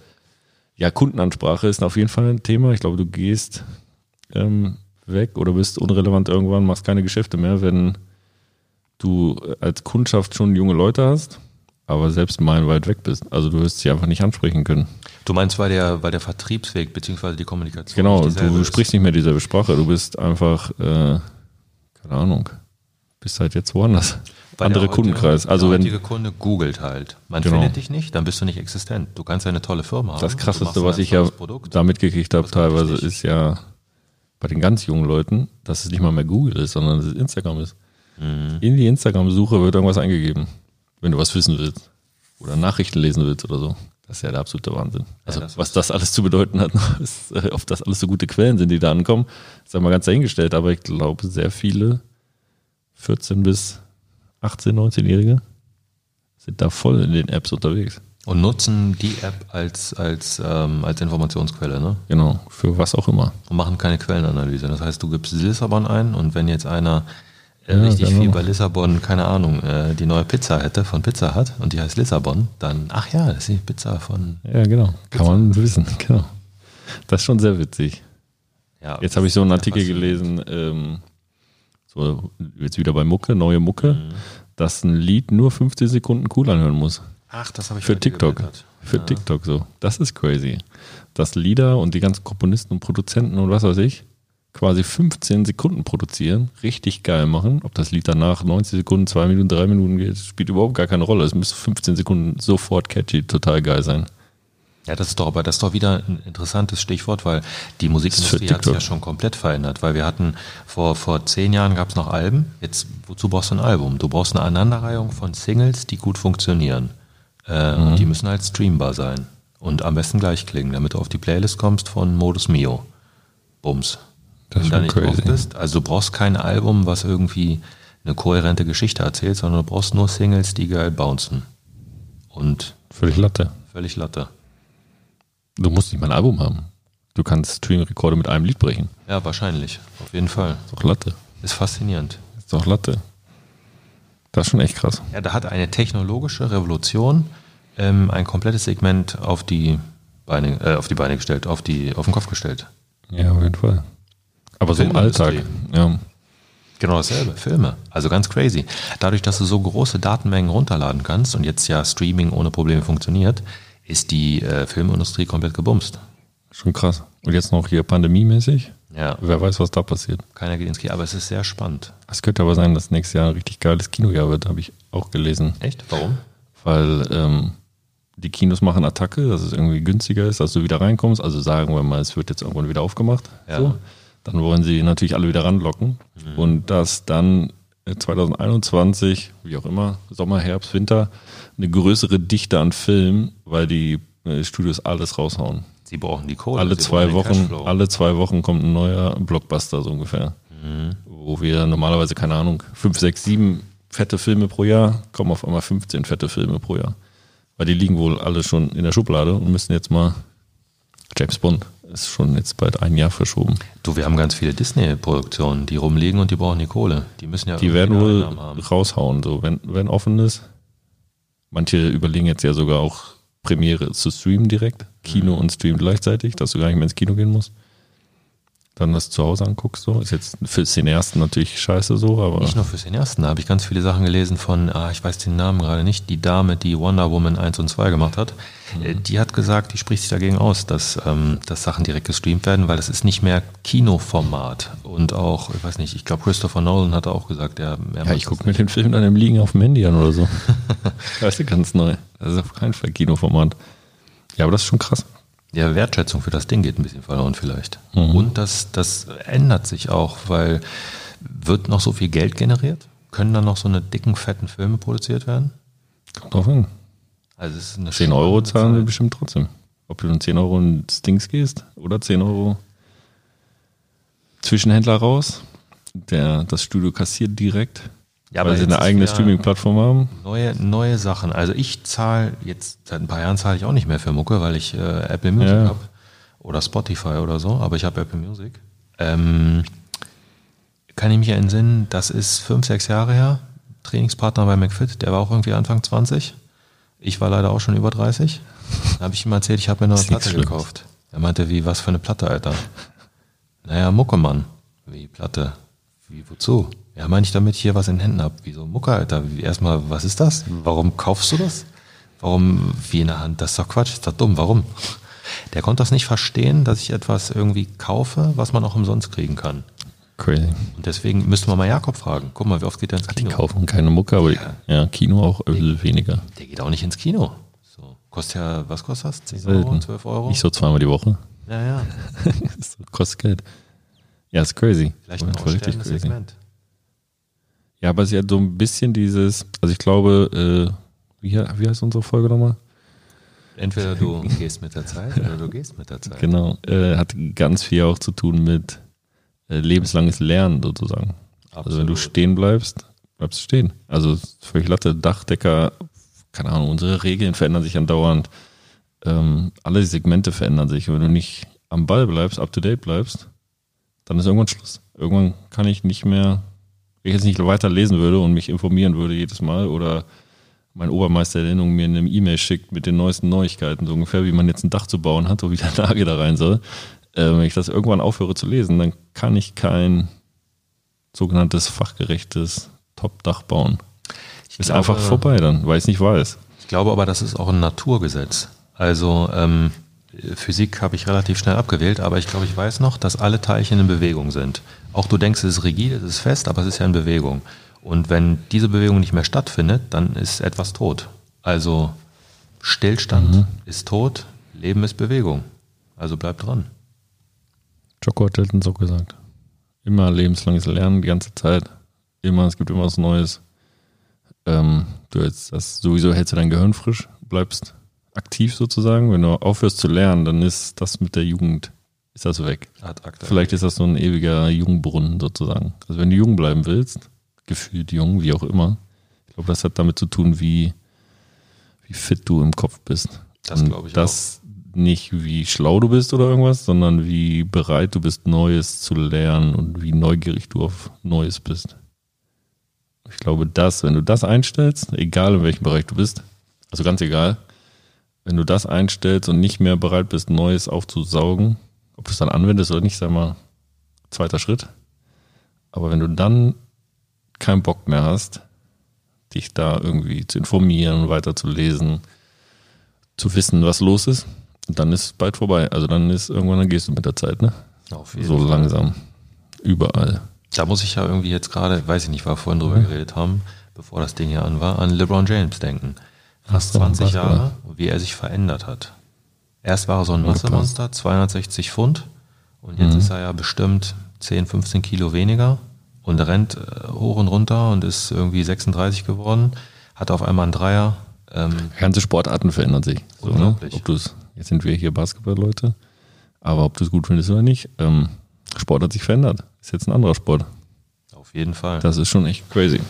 ja, Kundenansprache ist auf jeden Fall ein Thema. Ich glaube, du gehst ähm, weg oder bist unrelevant irgendwann, machst keine Geschäfte mehr, wenn du als Kundschaft schon junge Leute hast, aber selbst meilenweit weg bist. Also du wirst sie einfach nicht ansprechen können. Du meinst, weil der, weil der Vertriebsweg bzw. die Kommunikation Genau, du sprichst nicht mehr dieselbe Sprache. Du bist einfach, äh, keine Ahnung, bist halt jetzt woanders. Weil Andere der heutige- Kundenkreis. Also der wenn heutige Kunde googelt halt. Man Genau. findet dich nicht, dann bist du nicht existent. Du kannst eine tolle Firma haben. das krasseste, was ich ja Produkt. da mitgekriegt habe teilweise, richtig. ist ja bei den ganz jungen Leuten, dass es nicht mal mehr Google ist, sondern dass es Instagram ist. Mhm. In die Instagram-Suche wird irgendwas eingegeben, wenn du was wissen willst oder Nachrichten lesen willst oder so. Das ist ja der absolute Wahnsinn. Also das was das alles zu bedeuten hat, ist, äh, ob das alles so gute Quellen sind, die da ankommen, ist einmal ganz dahingestellt. Aber ich glaube, sehr viele 14 bis 18, 19-Jährige sind da voll in den Apps unterwegs. Und nutzen die App als, als, ähm, als Informationsquelle, ne? Genau, für was auch immer. Und machen keine Quellenanalyse. Das heißt, du gibst Lissabon ein und wenn jetzt einer äh, Ja, richtig genau. viel bei Lissabon, keine Ahnung, äh, die neue Pizza hätte, von Pizza hat und die heißt Lissabon, dann, ach ja, das ist die Pizza von, Ja, genau. Kann man wissen, genau. Das ist schon sehr witzig. ja. Jetzt habe ich so einen Artikel gelesen, ähm, so jetzt wieder bei Mucke, neue Mucke, Mhm. dass ein Lied nur 15 Sekunden cool anhören muss. Ach, das habe ich Für TikTok. geblättert. Für TikTok so. Das ist crazy. Dass Lieder und die ganzen Komponisten und Produzenten und was weiß ich quasi 15 Sekunden produzieren, richtig geil machen. Ob das Lied danach 90 Sekunden, 2 Minuten, 3 Minuten geht, spielt überhaupt gar keine Rolle. Es müsste 15 Sekunden sofort catchy, total geil sein. Ja, das ist doch, aber das ist doch wieder ein interessantes Stichwort, weil die Musikindustrie hat sich ja schon komplett verändert, weil wir hatten vor, vor zehn Jahren gab es noch Alben. Jetzt, wozu brauchst du ein Album? Du brauchst eine Aneinanderreihung von Singles, die gut funktionieren. Äh, Mhm. Und die müssen halt streambar sein. Und am besten gleich klingen, damit du auf die Playlist kommst von Modus Mio. Bums. Das ist Wenn du da nicht drauf crazy. bist, also du brauchst kein Album, was irgendwie eine kohärente Geschichte erzählt, sondern du brauchst nur Singles, die geil bouncen. Und Völlig Latte. völlig Latte. Du musst nicht mal ein Album haben. Du kannst Stream-Rekorde mit einem Lied brechen. Ja, wahrscheinlich. Auf jeden Fall. Ist doch Latte. Ist faszinierend. Ist doch Latte. Das ist schon echt krass. Ja, da hat eine technologische Revolution ähm, ein komplettes Segment auf die Beine, äh, auf die Beine gestellt, auf die, auf den Kopf gestellt. Ja, auf jeden Fall. Aber so im. Alltag. Ja. Genau dasselbe. Filme. Also ganz crazy. Dadurch, dass du so große Datenmengen runterladen kannst und jetzt ja Streaming ohne Probleme funktioniert, ist die äh, Filmindustrie komplett gebumst. Schon krass. Und jetzt noch hier pandemiemäßig. Ja. Wer weiß, was da passiert. Keiner geht ins Kino, aber es ist sehr spannend. Es könnte aber sein, dass nächstes Jahr ein richtig geiles Kinojahr wird, habe ich auch gelesen. Echt? Warum? Weil ähm, die Kinos machen Attacke, dass es irgendwie günstiger ist, dass du wieder reinkommst. Also sagen wir mal, es wird jetzt irgendwann wieder aufgemacht. Ja. So. Dann wollen sie natürlich alle wieder ranlocken. Und dass dann äh, 2021, wie auch immer, Sommer, Herbst, Winter, eine größere Dichte an Filmen, weil die äh, Studios alles raushauen. Sie brauchen die Kohle. alle zwei Wochen, alle zwei Wochen kommt ein neuer Blockbuster so ungefähr. Mhm. Wo wir normalerweise, keine Ahnung, fünf, sechs, sieben fette Filme pro Jahr, kommen auf einmal 15 fette Filme pro Jahr. Weil die liegen wohl alle schon in der Schublade und müssen jetzt mal James Bond ist schon jetzt bald ein Jahr verschoben. Du, wir haben ganz viele Disney-Produktionen, die rumliegen und die brauchen die Kohle. Die müssen ja Die werden wohl raushauen, so wenn, wenn offen ist. Manche überlegen jetzt ja sogar auch Premiere zu streamen direkt, Kino und Stream gleichzeitig, dass du gar nicht mehr ins Kino gehen musst. Dann das zu Hause anguckst, so. Ist jetzt für Cineasten natürlich scheiße so, aber Nicht nur für Cineasten, da habe ich ganz viele Sachen gelesen von, ah, ich weiß den Namen gerade nicht, die Dame, die Wonder Woman 1 und 2 gemacht hat. Äh, Die hat gesagt, die spricht sich dagegen aus, dass, ähm, dass Sachen direkt gestreamt werden, weil es ist nicht mehr Kinoformat. Und auch, ich weiß nicht, ich glaube Christopher Nolan hat auch gesagt, er, er ja, ich gucke mir den Film dann im Liegen auf dem Handy an oder so. weißt du, ganz neu. Das ist auf keinen Fall Kinoformat. Ja, aber das ist schon krass. Ja, Wertschätzung für das Ding geht ein bisschen verloren vielleicht. Mhm. Und das, das ändert sich auch, weil wird noch so viel Geld generiert? Können dann noch so eine dicken, fetten Filme produziert werden? Kommt drauf an. Also es ist eine 10 Euro zahlen wir bestimmt trotzdem. Ob du dann 10 Euro in Stings gehst oder 10 Euro Zwischenhändler raus, der das Studio kassiert direkt, Ja, weil sie eine eigene Streaming-Plattform haben. Neue, neue Sachen. Also ich zahle jetzt, seit ein paar Jahren zahle ich auch nicht mehr für Mucke, weil ich äh, Apple Music Ja. habe. Oder Spotify oder so, aber ich habe Apple Music. Ähm, kann ich mich entsinnen, das ist fünf, sechs Jahre her. Trainingspartner bei McFit, der war auch irgendwie Anfang 20. Ich war leider auch schon über 30. Da habe ich ihm erzählt, ich habe mir eine Ist nichts Platte gekauft. Er meinte, wie, was für eine Platte, Alter? Naja, Mucke, Mann. Wie, Platte? Wie, wozu? Ja, meine ich damit hier was in den Händen hab. Wieso Mucke, Alter? Erstmal, was ist das? Warum kaufst du das? Warum, wie in der Hand? Das ist doch Quatsch, ist doch dumm. Warum? Der konnte das nicht verstehen, dass ich etwas irgendwie kaufe, was man auch umsonst kriegen kann. Crazy. Und deswegen müsste man mal Jakob fragen. Guck mal, wie oft geht er ins Die Kino? kaufen keine Mucke, aber ja, Ja. Kino auch bisschen weniger. Der geht auch nicht ins Kino. So. Kostet ja, was kostet das? 10 Selten. Euro, 12 Euro? Nicht so zweimal die Woche. Ja, ja. das kostet Geld. Ja, ist crazy. Vielleicht ein Fall aussterbendes Segment. Ja, aber sie hat so ein bisschen dieses, also ich glaube, äh, wie, wie heißt unsere Folge nochmal? Entweder du gehst mit der Zeit oder du gehst mit der Zeit. Genau, äh, hat ganz viel auch zu tun mit äh, lebenslanges Lernen sozusagen. Also wenn du Absolut. stehen bleibst, bleibst du stehen. Also völlig Latte, Dachdecker, keine Ahnung, unsere Regeln verändern sich andauernd. Ähm, alle Segmente verändern sich. Und wenn du nicht am Ball bleibst, up to date bleibst, dann ist irgendwann Schluss. Irgendwann kann ich nicht mehr, ich jetzt nicht weiter lesen würde und mich informieren würde jedes Mal oder mein Obermeister Erinnerung mir eine E-Mail schickt mit den neuesten Neuigkeiten, so ungefähr wie man jetzt ein Dach zu bauen hat, wo wieder Lage da rein soll. Äh, wenn ich das irgendwann aufhöre zu lesen, dann kann ich kein sogenanntes fachgerechtes Top-Dach bauen. Ich Ist glaube- einfach vorbei dann, weil ich es nicht weiß. Ich glaube aber, das ist auch ein Naturgesetz. Also ähm, Physik habe ich relativ schnell abgewählt, aber ich glaube, ich weiß noch, dass alle Teilchen in Bewegung sind. Auch du denkst, es ist rigid, es ist fest, aber es ist ja in Bewegung. Und wenn diese Bewegung nicht mehr stattfindet, dann ist etwas tot. Also Stillstand ist tot, Leben ist Bewegung. Also bleib dran. Jocko hat letztens auch gesagt. Immer lebenslanges Lernen, die ganze Zeit. Immer, es gibt immer was Neues. Ähm, du jetzt das sowieso hältst du dein Gehirn frisch, bleibst aktiv sozusagen. Wenn du aufhörst zu lernen, dann ist das mit der Jugend, ist das weg. Vielleicht ist das so ein ewiger Jungbrunnen sozusagen. Also wenn du jung bleiben willst, gefühlt jung, wie auch immer, ich glaube, das hat damit zu tun, wie, wie fit du im Kopf bist. Das Und glaube ich Das nicht wie schlau du bist oder irgendwas, sondern wie bereit du bist, Neues zu lernen und wie neugierig du auf Neues bist. Ich glaube, das, wenn du das einstellst, egal in welchem Bereich du bist, also ganz egal, wenn du das einstellst und nicht mehr bereit bist, Neues aufzusaugen, ob du es dann anwendest oder nicht, sag mal, zweiter Schritt. Aber wenn du dann keinen Bock mehr hast, dich da irgendwie zu informieren, weiterzulesen, zu wissen, was los ist, dann ist es bald vorbei. Also dann ist irgendwann, dann gehst du mit der Zeit, ne? Auf jeden So Fall. langsam. Überall. Da muss ich ja irgendwie jetzt gerade, weiß ich nicht, wir vorhin drüber geredet haben, bevor das Ding hier an war, an LeBron James denken. Fast Ach so, 20 Basketball. Jahre, wie er sich verändert hat. Erst war er so ein. Massemonster, 260 Pfund, und jetzt Mhm. ist er ja bestimmt 10, 15 Kilo weniger und rennt äh, hoch und runter und ist irgendwie 36 geworden, hat auf einmal einen Dreier. Ähm, Ganze Sportarten verändern sich. So, ne? Ob du es jetzt sind wir hier Basketballleute, aber ob du es gut findest oder nicht, ähm, Sport hat sich verändert. Ist jetzt ein anderer Sport. Auf jeden Fall. Das ist schon echt crazy.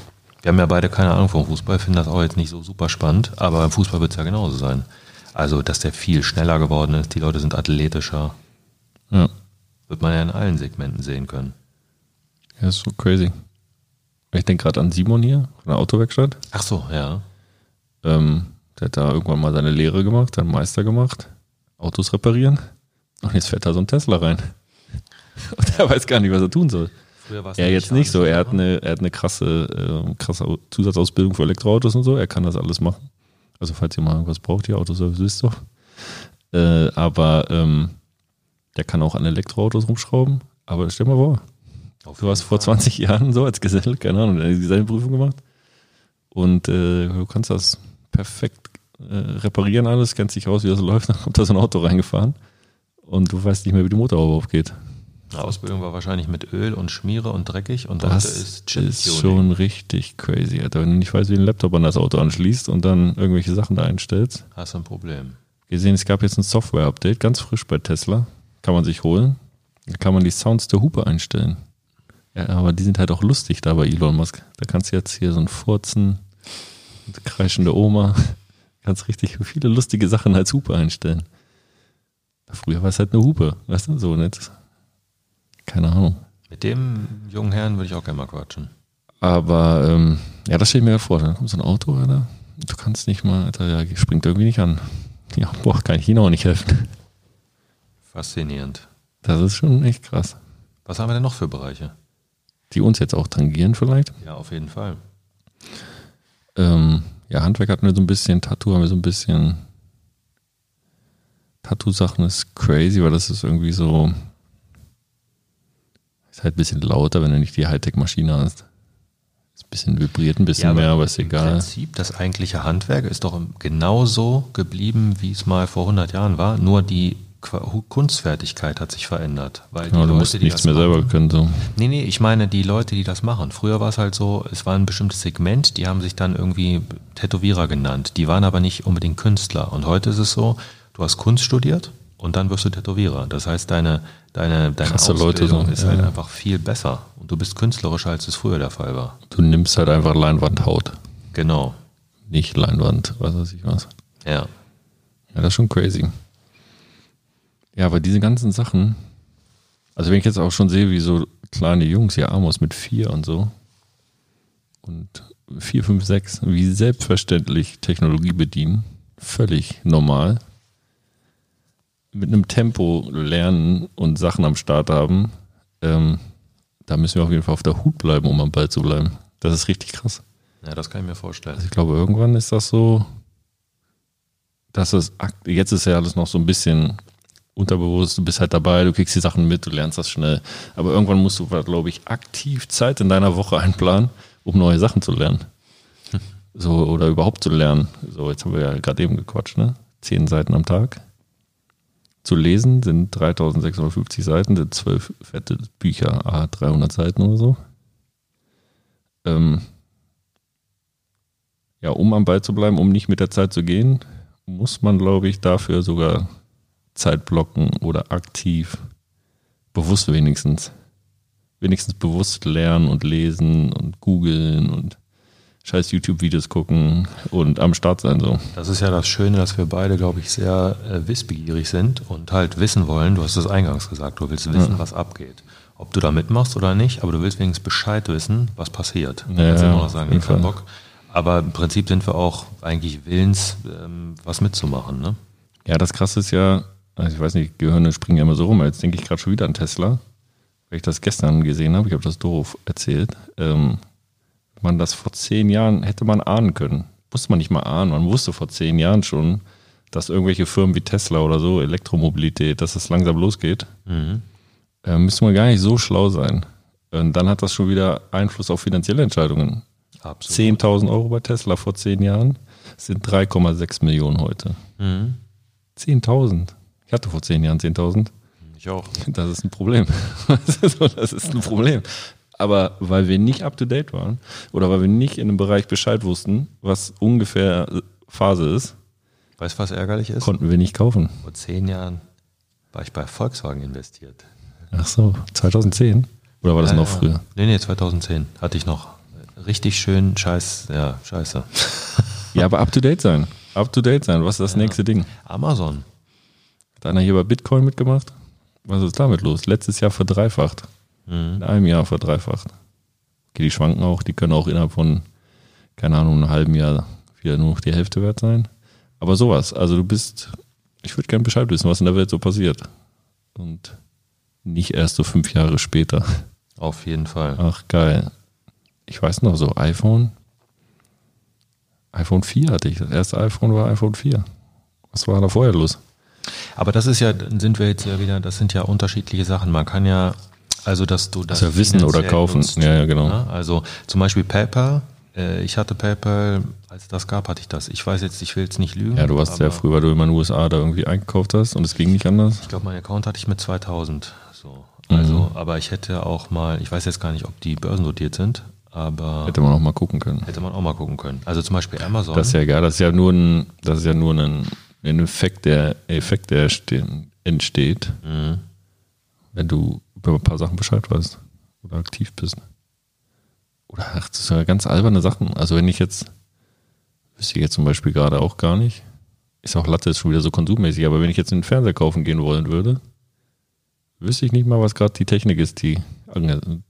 Wir haben ja beide keine Ahnung vom Fußball, finden das auch jetzt nicht so super spannend, aber im Fußball wird es ja genauso sein. Also, dass der viel schneller geworden ist, die Leute sind athletischer, Ja, wird man ja in allen Segmenten sehen können. ja ist so crazy. Ich denke gerade an Simon hier von der Autowerkstatt. Ach so, ja. Ähm, der hat da irgendwann mal seine Lehre gemacht, seinen Meister gemacht, Autos reparieren. Und jetzt fährt da so ein Tesla rein. Und er weiß gar nicht, was er tun soll. Früher war es Er jetzt nicht so. Er hat eine, er hat eine krasse, äh, krasse Au- Zusatzausbildung für Elektroautos und so. Er kann das alles machen. Also falls ihr mal irgendwas braucht, hier Autoservice wisst doch. Äh, aber ähm, der kann auch an Elektroautos rumschrauben. Aber stell mal vor, Auf du jeden vor Fall. 20 Jahren so als Geselle, keine Ahnung, eine Designprüfung gemacht. Und äh, du kannst das perfekt äh, reparieren alles, kennst dich aus, wie das läuft, dann kommt da so ein Auto reingefahren und du weißt nicht mehr, wie die Motorhaube aufgeht. Die Ausbildung war wahrscheinlich mit Öl und Schmiere und dreckig und das Das ist ist Chip-Tuning. schon richtig crazy, Alter. Wenn du nicht weißt, wie ein Laptop an das Auto anschließt und dann irgendwelche Sachen da einstellst. Hast du ein Problem. Gesehen, es gab jetzt ein Software-Update, ganz frisch bei Tesla. Kann man sich holen. Da kann man die Sounds der Hupe einstellen. Ja, aber die sind halt auch lustig da bei Elon Musk. Da kannst du jetzt hier so ein Furzen, kreischende Oma, kannst richtig viele lustige Sachen als Hupe einstellen. Früher war es halt eine Hupe, weißt du, so nicht. Keine Ahnung. Mit dem jungen Herrn würde ich auch gerne mal quatschen. Aber ähm, ja, das stelle ich mir gerade vor. Dann kommt so ein Auto, Alter. Du kannst nicht mal, Alter, ja, springt irgendwie nicht an. Ja, boah, kann ich Ihnen auch nicht helfen. Faszinierend. Das ist schon echt krass. Was haben wir denn noch für Bereiche? Die uns jetzt auch tangieren vielleicht. Ja, auf jeden Fall. Ähm, ja, Handwerk hatten wir so ein bisschen, Tattoo haben wir so ein bisschen. Tattoo-Sachen ist crazy, weil das ist irgendwie so. Ist halt ein bisschen lauter, wenn du nicht die Hightech-Maschine hast. Ist ein bisschen vibriert, ein bisschen mehr, aber ist im egal. Prinzip, das eigentliche Handwerk ist doch genauso geblieben, wie es mal vor 100 Jahren war. Nur die Kunstfertigkeit hat sich verändert. Weil die Ja, du Leute, musst die nichts mehr machen, selber können. So. Nee, nee, ich meine die Leute, die das machen. Früher war es halt so, es war ein bestimmtes Segment, die haben sich dann irgendwie Tätowierer genannt. Die waren aber nicht unbedingt Künstler. Und heute ist es so, du hast Kunst studiert und dann wirst du Tätowierer. Das heißt, deine, deine, deine Krasse Leute Ausbildung so, ist ja. halt einfach viel besser. Und du bist künstlerischer, als es früher der Fall war. Du nimmst halt einfach Leinwandhaut. Genau. Nicht Leinwand, was weiß ich was. Ja. Ja, das ist schon crazy. Ja, aber diese ganzen Sachen, also wenn ich jetzt auch schon sehe, wie so kleine Jungs, ja, Amos mit vier und so, und vier, fünf, sechs, wie selbstverständlich Technologie bedienen, völlig normal, mit einem Tempo lernen und Sachen am Start haben, ähm, da müssen wir auf jeden Fall auf der Hut bleiben, um am Ball zu bleiben. Das ist richtig krass. Ja, das kann ich mir vorstellen. Also ich glaube, irgendwann ist das so, dass es, jetzt ist ja alles noch so ein bisschen unterbewusst, du bist halt dabei, du kriegst die Sachen mit, du lernst das schnell. Aber irgendwann musst du, glaube ich, aktiv Zeit in deiner Woche einplanen, um neue Sachen zu lernen. So, oder überhaupt zu lernen. So, jetzt haben wir ja gerade eben gequatscht, ne? Zehn Seiten am Tag. Zu lesen sind 3650 Seiten, sind zwölf fette Bücher, a 300 Seiten oder so. Ähm, ja, um am Ball zu bleiben, um nicht mit der Zeit zu gehen, muss man, glaube ich, dafür sogar Zeit blocken oder aktiv, bewusst wenigstens, wenigstens bewusst lernen und lesen und googeln und scheiß YouTube-Videos gucken und am Start sein so. Das ist ja das Schöne, dass wir beide, glaube ich, sehr äh, wissbegierig sind und halt wissen wollen, du hast es eingangs gesagt, du willst wissen, was abgeht. Ob du da mitmachst oder nicht, aber du willst wenigstens Bescheid wissen, was passiert. Ja, kannst ja, immer noch sagen, ich keinen. Bock. Aber im Prinzip sind wir auch eigentlich willens, ähm, was mitzumachen. Ne? Ja, das krasse ist ja, also ich weiß nicht, Gehirne springen ja immer so rum, jetzt denke ich gerade schon wieder an Tesla, weil ich das gestern gesehen habe, ich habe das doof erzählt. Ähm, man das vor zehn Jahren hätte man ahnen können. Musste man nicht mal ahnen. Man wusste vor zehn Jahren schon, dass irgendwelche Firmen wie Tesla oder so, Elektromobilität, dass es langsam losgeht. Mhm. Äh, müsste man gar nicht so schlau sein. Und dann hat das schon wieder Einfluss auf finanzielle Entscheidungen. Absolut. 10.000 Euro bei Tesla vor zehn Jahren sind 3,6 Millionen heute. Mhm. 10.000. Ich hatte vor zehn Jahren 10.000. Ich auch. Das ist ein Problem. Das ist ein Problem. Aber weil wir nicht up to date waren oder weil wir nicht in dem Bereich Bescheid wussten, was ungefähr Phase ist, Weißt du, was ärgerlich ist? Konnten wir nicht kaufen. Vor zehn Jahren war ich bei Volkswagen investiert. Ach so, 2010? Oder war das Ja, noch ja. früher? Nee, nee, 2010 hatte ich noch richtig schön Scheiß, ja, scheiße. Ja, aber up to date sein. Up to date sein. Was ist das nächste Ding? Amazon. Hat einer hier bei Bitcoin mitgemacht? Was ist damit los? Letztes Jahr verdreifacht. Mhm. In einem Jahr verdreifacht. Okay, die schwanken auch, die können auch innerhalb von, keine Ahnung, einem halben Jahr wieder nur noch die Hälfte wert sein. Aber sowas, also du bist, ich würde gerne Bescheid wissen, was in der Welt so passiert. Und nicht erst so fünf Jahre später. Auf jeden Fall. Ach, geil. Ich weiß noch so, iPhone. iPhone 4 hatte ich. Das erste iPhone war iPhone 4. Was war da vorher los? Aber das ist ja, dann sind wir jetzt ja wieder, das sind ja unterschiedliche Sachen. Man kann ja, also dass du das ja wissen oder kaufen. Ja, ja, genau. ne? Also zum Beispiel PayPal. Äh, Ich hatte PayPal, als es das gab, hatte ich das. Ich weiß jetzt, ich will jetzt nicht lügen. Ja, du warst sehr früh, weil du immer in den USA da irgendwie eingekauft hast und es ging nicht anders. Ich glaube, mein Account hatte ich mit 2000. So. Mhm. Also, aber ich hätte auch mal, ich weiß jetzt gar nicht, ob die börsennotiert sind, aber Hätte man auch mal gucken können. hätte man auch mal gucken können. Also zum Beispiel Amazon. Das ist ja egal, das ist ja nur ein, das ist ja nur ein, ein Effekt, der Effekt, der ste- entsteht, Mhm. wenn du über ein paar Sachen Bescheid weißt oder aktiv bist. Oder ach, das sind ja ganz alberne Sachen. Also wenn ich jetzt, wüsste ich jetzt zum Beispiel gerade auch gar nicht, ist auch Latte ist schon wieder so konsummäßig, aber wenn ich jetzt einen Fernseher kaufen gehen wollen würde, wüsste ich nicht mal, was gerade die Technik ist, die,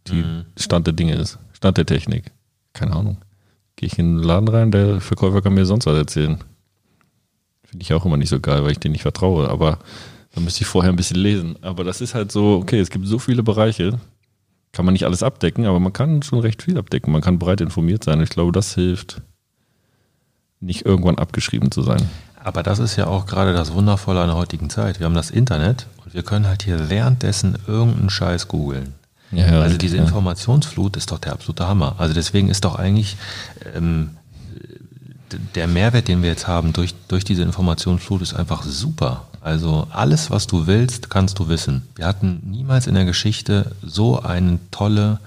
die Mhm. Stand der Dinge ist. Stand der Technik. Keine Ahnung. Gehe ich in den Laden rein, der Verkäufer kann mir sonst was erzählen. Finde ich auch immer nicht so geil, weil ich denen nicht vertraue. Aber da müsste ich vorher ein bisschen lesen. Aber das ist halt so, okay, es gibt so viele Bereiche, kann man nicht alles abdecken, aber man kann schon recht viel abdecken. Man kann breit informiert sein. Ich glaube, das hilft, nicht irgendwann abgeschrieben zu sein. Aber das ist ja auch gerade das Wundervolle an der heutigen Zeit. Wir haben das Internet und wir können halt hier währenddessen irgendeinen Scheiß googeln. Ja, also richtig, diese ja. Informationsflut ist doch der absolute Hammer. Also deswegen ist doch eigentlich ähm, der Mehrwert, den wir jetzt haben durch, durch diese Informationsflut, ist einfach super. Also alles, was du willst, kannst du wissen. Wir hatten niemals in der Geschichte so einen tolle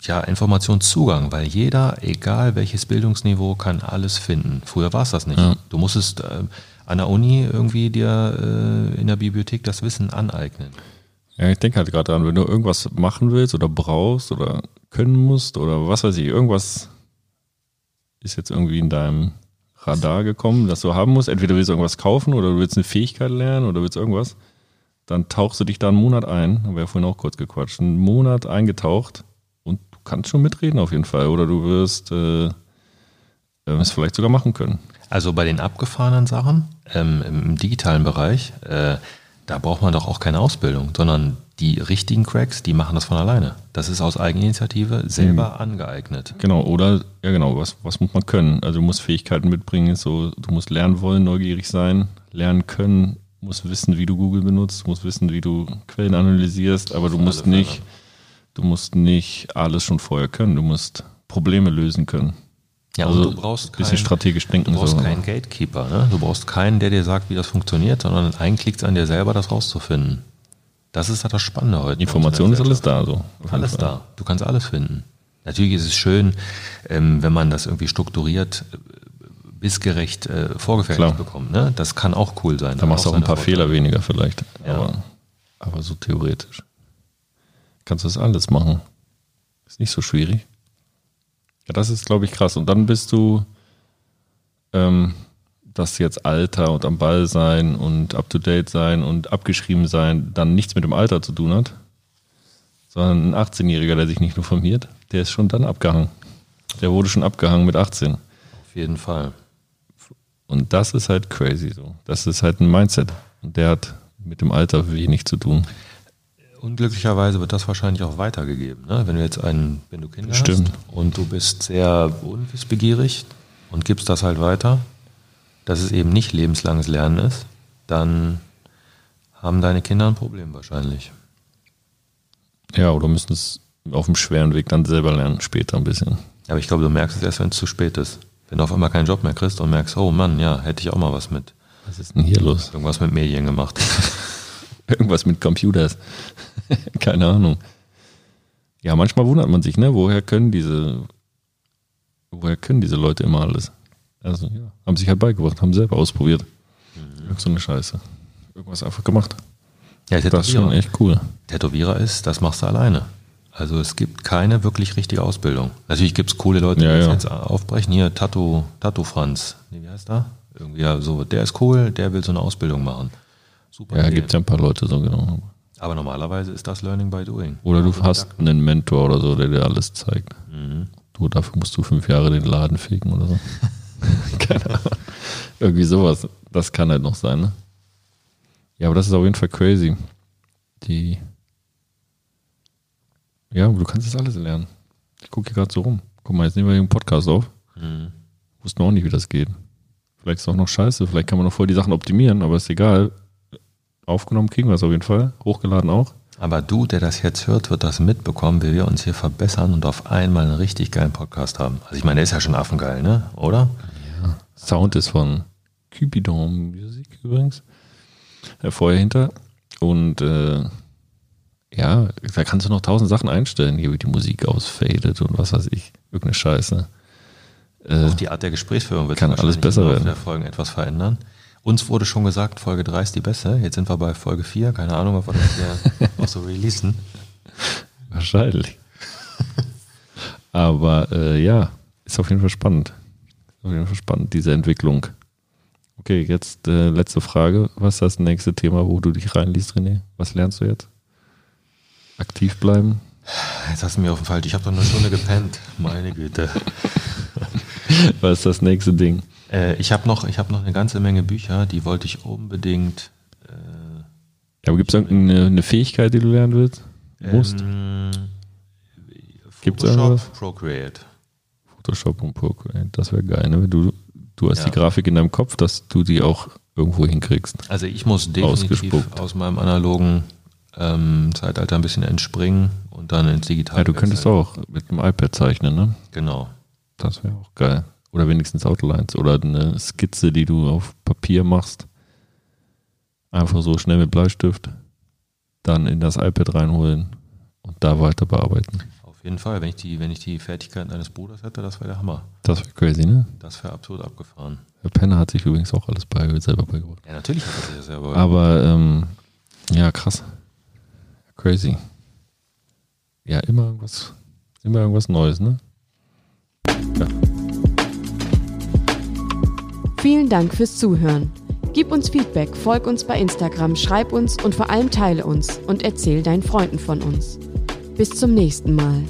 ja, Informationszugang, weil jeder, egal welches Bildungsniveau, kann alles finden. Früher war es das nicht. Ja. Du musstest äh, an der Uni irgendwie dir äh, in der Bibliothek das Wissen aneignen. Ja, ich denke halt gerade daran, wenn du irgendwas machen willst oder brauchst oder können musst oder was weiß ich, irgendwas ist jetzt irgendwie in deinem Radar gekommen, das du haben musst. Entweder willst du irgendwas kaufen oder du willst eine Fähigkeit lernen oder willst irgendwas. Dann tauchst du dich da einen Monat ein, haben wir ja vorhin auch kurz gequatscht, einen Monat eingetaucht und du kannst schon mitreden auf jeden Fall. Oder du wirst äh, äh, es vielleicht sogar machen können. Also bei den abgefahrenen Sachen ähm, im digitalen Bereich, äh, da braucht man doch auch keine Ausbildung, sondern die richtigen Cracks, die machen das von alleine. Das ist aus Eigeninitiative selber angeeignet. Genau, oder, ja genau, was, was muss man können? Also du musst Fähigkeiten mitbringen, so, du musst lernen wollen, neugierig sein, lernen können, musst wissen, wie du Google benutzt, musst wissen, wie du Quellen analysierst, aber du musst Fälle. nicht, du musst nicht alles schon vorher können, du musst Probleme lösen können. Ja, also du brauchst ein bisschen kein- strategisch denken. Du brauchst so. keinen Gatekeeper, ne? Du brauchst keinen, der dir sagt, wie das funktioniert, sondern eigentlich liegt es an dir selber, das rauszufinden. Das ist halt das Spannende heute. Information ist alles da, so. Alles Fall. da. Du kannst alles finden. Natürlich ist es schön, ähm, wenn man das irgendwie strukturiert, äh, bissgerecht äh, vorgefertigt bekommt. Ne? Das kann auch cool sein. Da machst du auch ein paar Vorteile. Fehler weniger vielleicht. Ja. Aber, aber so theoretisch. Kannst du das alles machen. Ist nicht so schwierig. Ja, das ist, glaube ich, krass. Und dann bist du, ähm, dass jetzt Alter und am Ball sein und up to date sein und abgeschrieben sein dann nichts mit dem Alter zu tun hat, sondern ein 18-Jähriger, der sich nicht nur formiert, der ist schon dann abgehangen. Der wurde schon abgehangen mit 18. Auf jeden Fall. Und das ist halt crazy so. Das ist halt ein Mindset. Und der hat mit dem Alter wenig zu tun. Unglücklicherweise wird das wahrscheinlich auch weitergegeben. Ne? Wenn du jetzt einen, wenn du Kinder Stimmt. hast und du bist sehr unwissbegierig und gibst das halt weiter, dass es eben nicht lebenslanges Lernen ist, dann haben deine Kinder ein Problem wahrscheinlich. Ja, oder müssen es auf dem schweren Weg dann selber lernen, später ein bisschen. Aber ich glaube, du merkst es erst, wenn es zu spät ist. Wenn du auf einmal keinen Job mehr kriegst und merkst, oh Mann, ja, hätte ich auch mal was mit Was ist denn hier los? irgendwas mit Medien gemacht. Irgendwas mit Computers. Keine Ahnung. Ja, manchmal wundert man sich, ne? Woher können diese, woher können diese Leute immer alles? Also ja, haben sich halt beigebracht, haben selber ausprobiert. Irgend so eine Scheiße. Irgendwas einfach gemacht. Ja, Das ist schon echt cool. Tätowierer ist, das machst du alleine. Also es gibt keine wirklich richtige Ausbildung. Natürlich gibt es coole Leute, die Ja, das ja. jetzt aufbrechen. Hier, Tattoo, Tattoo Franz. Nee, wie heißt der? Irgendwie ja, so, der ist cool, der will so eine Ausbildung machen. Super. Ja, gibt ja ein paar Leute so genau. Aber normalerweise ist das Learning by Doing. Oder du hast einen Mentor oder so, der dir alles zeigt. Mhm. Du, dafür musst du fünf Jahre den Laden fegen oder so. Keine Ahnung. Irgendwie sowas. Das kann halt noch sein, ne? Ja, aber das ist auf jeden Fall crazy. Die. Ja, du kannst das alles lernen. Ich gucke hier gerade so rum. Guck mal, jetzt nehmen wir hier einen Podcast auf. Mhm. Wussten auch nicht, wie das geht. Vielleicht ist es auch noch scheiße, vielleicht kann man noch voll die Sachen optimieren, aber ist egal. Aufgenommen kriegen wir es auf jeden Fall. Hochgeladen auch. Aber du, der das jetzt hört, wird das mitbekommen, wie wir uns hier verbessern und auf einmal einen richtig geilen Podcast haben. Also ich meine, der ist ja schon affengeil, ne? Oder? Sound ist von Cupidon Music übrigens. Äh, vorher hinter. Und äh, ja, da kannst du noch tausend Sachen einstellen, hier wie die Musik ausfadet und was weiß ich. Irgendeine Scheiße. Äh, Auch die Art der Gesprächsführung wird Kann alles besser werden. der Folgen etwas verändern. Uns wurde schon gesagt, Folge 3 ist die beste. Jetzt sind wir bei Folge 4. Keine Ahnung, ob wir das hier auch so releasen. Wahrscheinlich. Aber äh, ja, ist auf jeden Fall spannend. Auf jeden Fall spannend, diese Entwicklung. Okay, jetzt äh, letzte Frage. Was ist das nächste Thema, wo du dich reinliest, René? Was lernst du jetzt? Aktiv bleiben? Jetzt hast du mir auf den Fall. Ich habe doch eine Stunde gepennt. Meine Güte. Was ist das nächste Ding? Äh, ich habe noch, ich hab noch eine ganze Menge Bücher, die wollte ich unbedingt. Äh, Ja, aber gibt es irgendeine eine Fähigkeit, die du lernen willst? Musst? Ähm, Gibt's Photoshop, irgendwas? Procreate. Photoshop und Procreate, das wäre geil, ne? Du, du hast Ja. die Grafik in deinem Kopf, dass du die auch irgendwo hinkriegst. Also ich muss definitiv aus meinem analogen ähm, Zeitalter ein bisschen entspringen und dann ins Digitale. Ja, du könntest auch mit dem iPad zeichnen, ne? Genau. Das wäre auch geil. Oder wenigstens Outlines oder eine Skizze, die du auf Papier machst. Einfach so schnell mit Bleistift. Dann in das iPad reinholen und da weiter bearbeiten. Auf jeden Fall. Wenn ich die, wenn ich die Fertigkeiten deines Bruders hätte, das wäre der Hammer. Das wäre crazy, ne? Das wäre absolut abgefahren. Der Penner hat sich übrigens auch alles bei, selber beigebracht. Ja, natürlich hat er sich das selber. Aber ähm, ja, krass. Crazy. Ja, immer irgendwas, immer irgendwas Neues, ne? Ja. Vielen Dank fürs Zuhören. Gib uns Feedback, folg uns bei Instagram, schreib uns und vor allem teile uns und erzähl deinen Freunden von uns. Bis zum nächsten Mal.